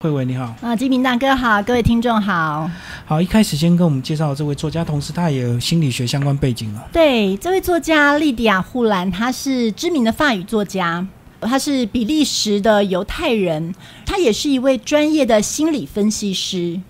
慧文你好，啊，金明大哥好，各位听众好。好，一开始先跟我们介绍这位作家，同时他也有心理学相关背景了。对，这位作家莉迪亚·护兰，他是知名的法语作家，他是比利时的犹太人，他也是一位专业的心理分析师，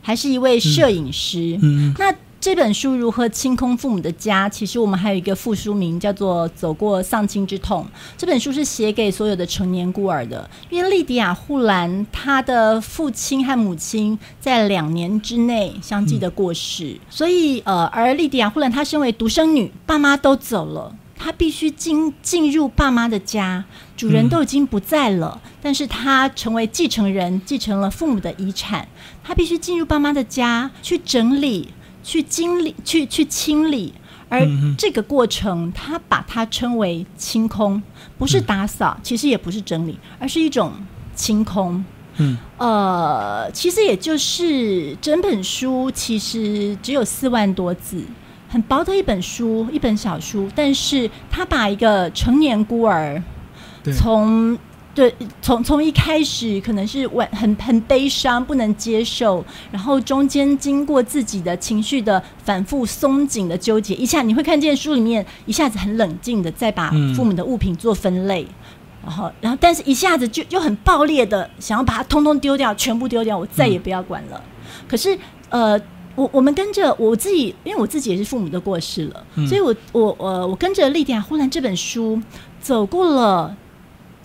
还是一位摄影师。嗯，那。这本书如何清空父母的家？其实我们还有一个副书名叫做《走过丧亲之痛》。这本书是写给所有的成年孤儿的，因为莉迪亚·护兰她的父亲和母亲在两年之内相继的过世，所以呃，而莉迪亚·护兰她身为独生女，爸妈都走了，她必须进进入爸妈的家，主人都已经不在了，但是她成为继承人，继承了父母的遗产，她必须进入爸妈的家去整理。去经历，去去清理，而这个过程，他把它称为清空，不是打扫，其实也不是整理，而是一种清空。嗯，呃，其实也就是整本书其实只有四万多字，很薄的一本书，一本小书，但是他把一个成年孤儿从。对，从从一开始可能是很很很悲伤，不能接受，然后中间经过自己的情绪的反复松紧的纠结，一下你会看见书里面一下子很冷静的再把父母的物品做分类，然后然后但是一下子就就很爆裂的想要把它通通丢掉，全部丢掉，我再也不要管了。可是呃，我我们跟着我自己，因为我自己也是父母都过世了，所以我我我我跟着莉迪亚·忽然这本书走过了。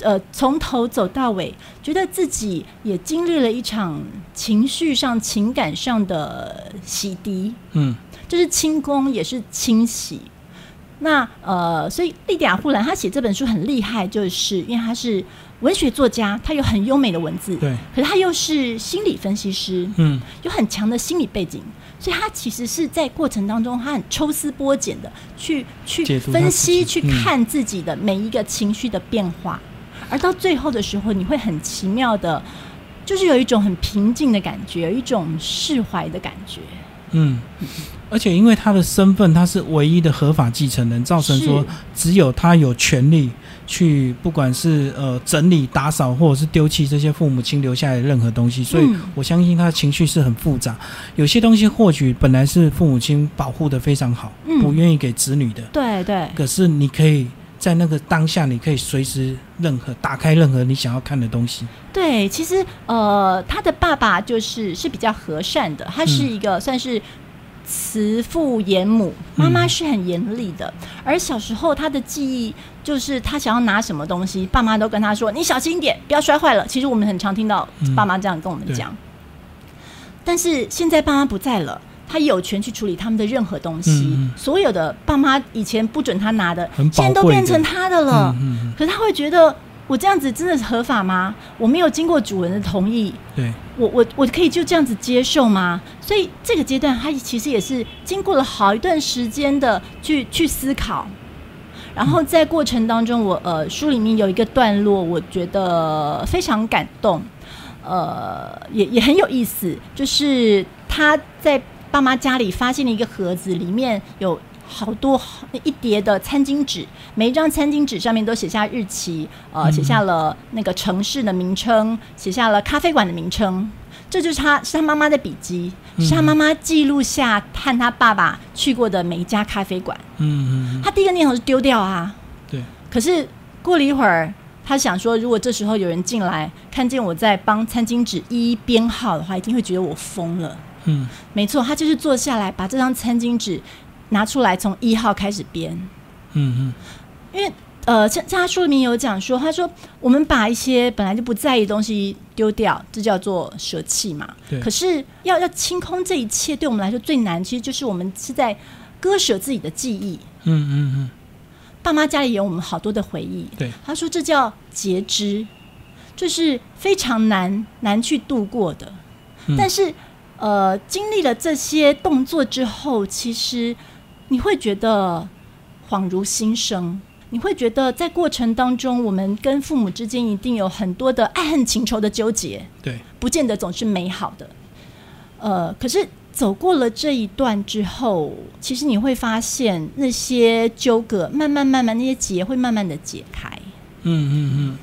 呃，从头走到尾，觉得自己也经历了一场情绪上、情感上的洗涤，嗯，就是清宫，也是清洗。那呃，所以莉迪亚·护兰她写这本书很厉害，就是因为她是文学作家，她有很优美的文字，对，可是她又是心理分析师，嗯，有很强的心理背景，所以她其实是在过程当中，她很抽丝剥茧的去去分析、去看自己的每一个情绪的变化。而到最后的时候，你会很奇妙的，就是有一种很平静的感觉，有一种释怀的感觉。嗯，而且因为他的身份，他是唯一的合法继承人，造成说只有他有权利去，不管是呃整理、打扫，或者是丢弃这些父母亲留下来的任何东西。所以我相信他的情绪是很复杂。有些东西或许本来是父母亲保护的非常好，不愿意给子女的。对对。可是你可以。在那个当下，你可以随时任何打开任何你想要看的东西。对，其实呃，他的爸爸就是是比较和善的，他是一个算是慈父严母，妈妈是很严厉的。而小时候他的记忆就是他想要拿什么东西，爸妈都跟他说：“你小心一点，不要摔坏了。”其实我们很常听到爸妈这样跟我们讲。但是现在爸妈不在了。他有权去处理他们的任何东西，所有的爸妈以前不准他拿的，现在都变成他的了。可是他会觉得，我这样子真的是合法吗？我没有经过主人的同意，对我我我可以就这样子接受吗？所以这个阶段，他其实也是经过了好一段时间的去去思考。然后在过程当中，我呃书里面有一个段落，我觉得非常感动，呃，也也很有意思，就是他在。爸妈家里发现了一个盒子，里面有好多一叠的餐巾纸，每一张餐巾纸上面都写下日期，呃，写下了那个城市的名称，写下了咖啡馆的名称。这就是他是他妈妈的笔记，是他妈妈记录下和他爸爸去过的每一家咖啡馆。嗯嗯。他第一个念头是丢掉啊。对。可是过了一会儿，他想说，如果这时候有人进来，看见我在帮餐巾纸一一编号的话，一定会觉得我疯了。嗯，没错，他就是坐下来把这张餐巾纸拿出来，从一号开始编。嗯嗯，因为呃，像像他书里面有讲说，他说我们把一些本来就不在意的东西丢掉，这叫做舍弃嘛。对。可是要要清空这一切，对我们来说最难，其实就是我们是在割舍自己的记忆。嗯嗯嗯。爸妈家里有我们好多的回忆。对。他说这叫截肢，就是非常难难去度过的。但是。呃，经历了这些动作之后，其实你会觉得恍如新生。你会觉得在过程当中，我们跟父母之间一定有很多的爱恨情仇的纠结，对，不见得总是美好的。呃，可是走过了这一段之后，其实你会发现那些纠葛慢慢慢慢，那些结会慢慢的解开。嗯嗯嗯，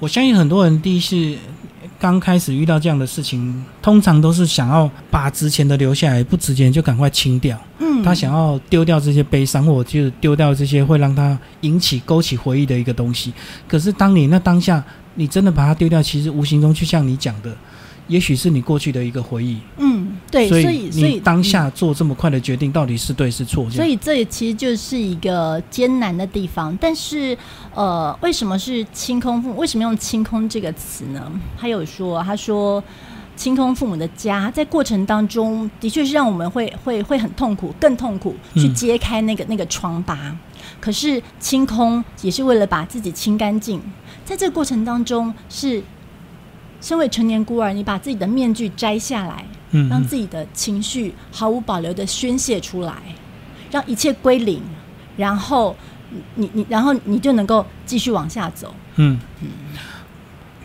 我相信很多人第一是。刚开始遇到这样的事情，通常都是想要把值钱的留下来，不值钱就赶快清掉。嗯，他想要丢掉这些悲伤，或者就是丢掉这些会让他引起勾起回忆的一个东西。可是当你那当下，你真的把它丢掉，其实无形中就像你讲的。也许是你过去的一个回忆，嗯，对，所以所以当下做这么快的决定，到底是对是错？所以这其实就是一个艰难的地方。但是，呃，为什么是清空父母？为什么用清空这个词呢？他有说，他说清空父母的家，在过程当中的确是让我们会会会很痛苦，更痛苦去揭开那个那个疮疤。可是清空也是为了把自己清干净，在这个过程当中是。身为成年孤儿，你把自己的面具摘下来，嗯，让自己的情绪毫无保留的宣泄出来，让一切归零，然后你你然后你就能够继续往下走。嗯嗯。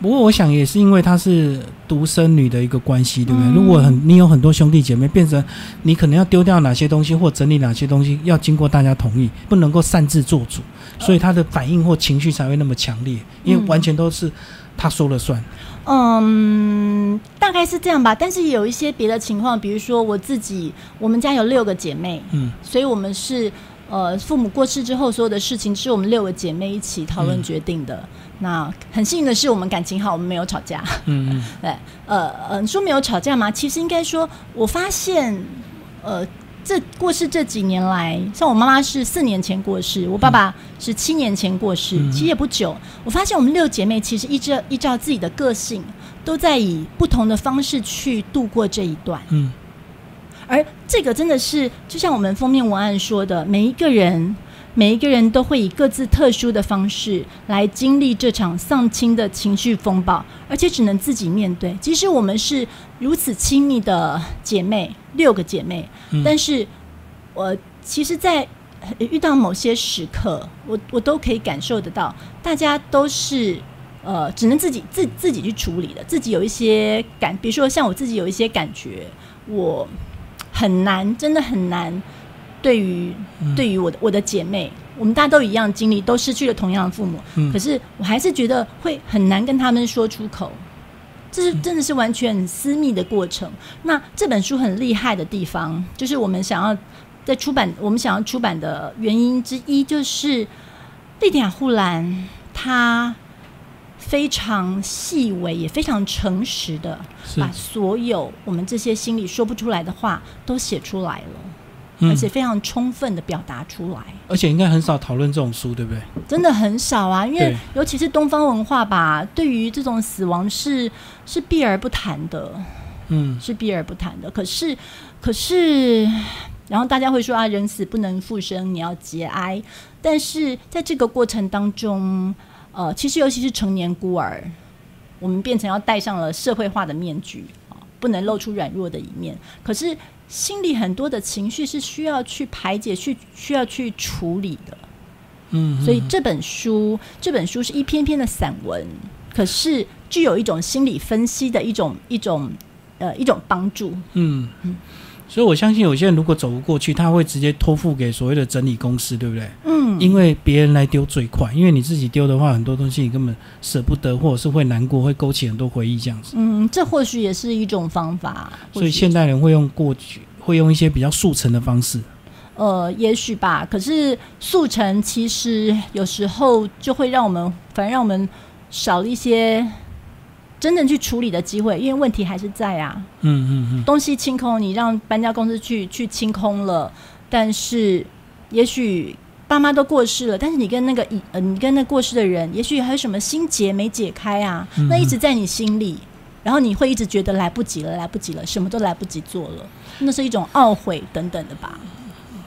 不过我想也是因为她是独生女的一个关系，对不对？如果很你有很多兄弟姐妹，变成你可能要丢掉哪些东西或整理哪些东西，要经过大家同意，不能够擅自做主，所以她的反应或情绪才会那么强烈，因为完全都是她说了算。嗯，大概是这样吧。但是有一些别的情况，比如说我自己，我们家有六个姐妹，嗯，所以我们是呃父母过世之后，所有的事情是我们六个姐妹一起讨论决定的。那很幸运的是，我们感情好，我们没有吵架。嗯嗯，对，呃呃，你说没有吵架吗？其实应该说，我发现，呃。这过世这几年来，像我妈妈是四年前过世，我爸爸是七年前过世，其实也不久。我发现我们六姐妹其实依照依照自己的个性，都在以不同的方式去度过这一段。嗯，而这个真的是就像我们封面文案说的，每一个人。每一个人都会以各自特殊的方式来经历这场丧亲的情绪风暴，而且只能自己面对。即使我们是如此亲密的姐妹，六个姐妹，但是我其实，在遇到某些时刻，我我都可以感受得到，大家都是呃，只能自己自自己去处理的。自己有一些感，比如说像我自己有一些感觉，我很难，真的很难。对于对于我的我的姐妹，我们大家都一样经历，都失去了同样的父母。可是我还是觉得会很难跟他们说出口，这是真的是完全很私密的过程。那这本书很厉害的地方，就是我们想要在出版，我们想要出版的原因之一，就是莉迪亚·护兰她非常细微也非常诚实的把所有我们这些心里说不出来的话都写出来了。而且非常充分的表达出来，而且应该很少讨论这种书，对不对？真的很少啊，因为尤其是东方文化吧，对于这种死亡是是避而不谈的，嗯，是避而不谈的。可是，可是，然后大家会说啊，人死不能复生，你要节哀。但是在这个过程当中，呃，其实尤其是成年孤儿，我们变成要戴上了社会化的面具啊，不能露出软弱的一面。可是。心里很多的情绪是需要去排解、去需要去处理的，嗯，所以这本书这本书是一篇篇的散文，可是具有一种心理分析的一种一种呃一种帮助，嗯。嗯，所以我相信有些人如果走不过去，他会直接托付给所谓的整理公司，对不对？嗯，因为别人来丢最快，因为你自己丢的话，很多东西你根本舍不得，或者是会难过，会勾起很多回忆这样子。嗯，这或许也是一种方法。所以现代人会用过去。会用一些比较速成的方式，呃，也许吧。可是速成其实有时候就会让我们，反而让我们少了一些真正去处理的机会，因为问题还是在啊。嗯嗯嗯。东西清空，你让搬家公司去去清空了，但是也许爸妈都过世了，但是你跟那个呃，你跟那过世的人，也许还有什么心结没解开啊？那一直在你心里。然后你会一直觉得来不及了，来不及了，什么都来不及做了，那是一种懊悔等等的吧。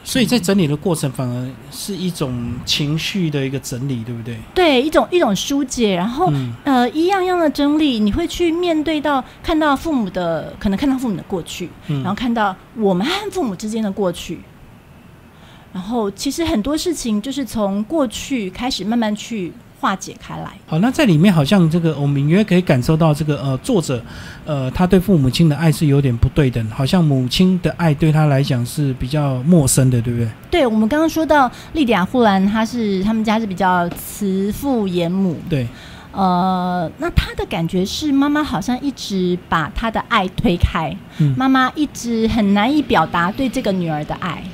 所以在整理的过程，反而是一种情绪的一个整理，对不对？对，一种一种疏解，然后呃，一样样的整理，你会去面对到看到父母的，可能看到父母的过去，然后看到我们和父母之间的过去，然后其实很多事情就是从过去开始慢慢去。化解开来。好，那在里面好像这个我们隐约可以感受到，这个呃作者，呃他对父母亲的爱是有点不对等，好像母亲的爱对他来讲是比较陌生的，对不对？对，我们刚刚说到莉迪亚·霍兰，她是他们家是比较慈父严母。对，呃，那他的感觉是妈妈好像一直把他的爱推开，嗯妈妈一直很难以表达对这个女儿的爱，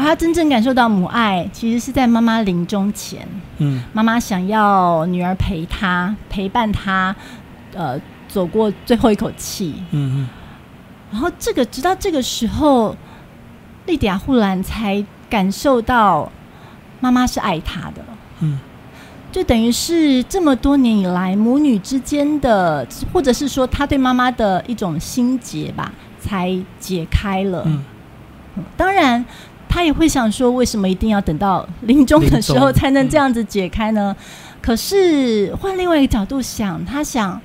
而他真正感受到母爱，其实是在妈妈临终前，嗯妈妈想要女儿陪她，陪伴她，呃，走过最后一口气。嗯嗯然后这个直到这个时候，莉迪亚·护兰才感受到妈妈是爱她的。嗯就等于是这么多年以来母女之间的，或者是说她对妈妈的一种心结吧，才解开了。嗯嗯当然，他也会想说，为什么一定要等到临终的时候才能这样子解开呢？可是换另外一个角度想，他想，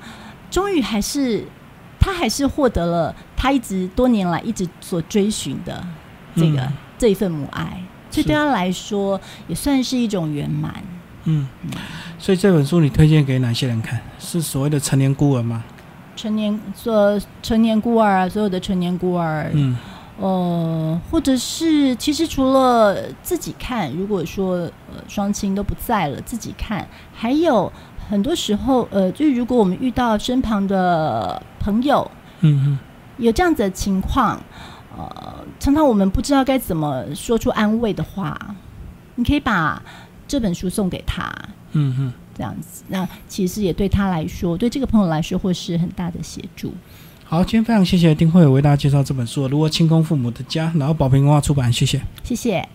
终于还是他还是获得了他一直多年来一直所追寻的这个、嗯这一份母爱，所以对他来说也算是一种圆满。嗯，所以这本书你推荐给哪些人看？是所谓的成年孤儿吗？成年所成年孤儿啊，所有的成年孤儿，嗯呃，或者是其实除了自己看，如果说呃双亲都不在了，自己看，还有很多时候，呃，就是如果我们遇到身旁的朋友嗯有这样子的情况，呃，常常我们不知道该怎么说出安慰的话，你可以把这本书送给他，嗯哼。这样子，那其实也对他来说，对这个朋友来说，会是很大的协助。好，今天非常谢谢丁慧为大家介绍这本书《如何清空父母的家》，然后宝平文化出版，谢谢。谢谢。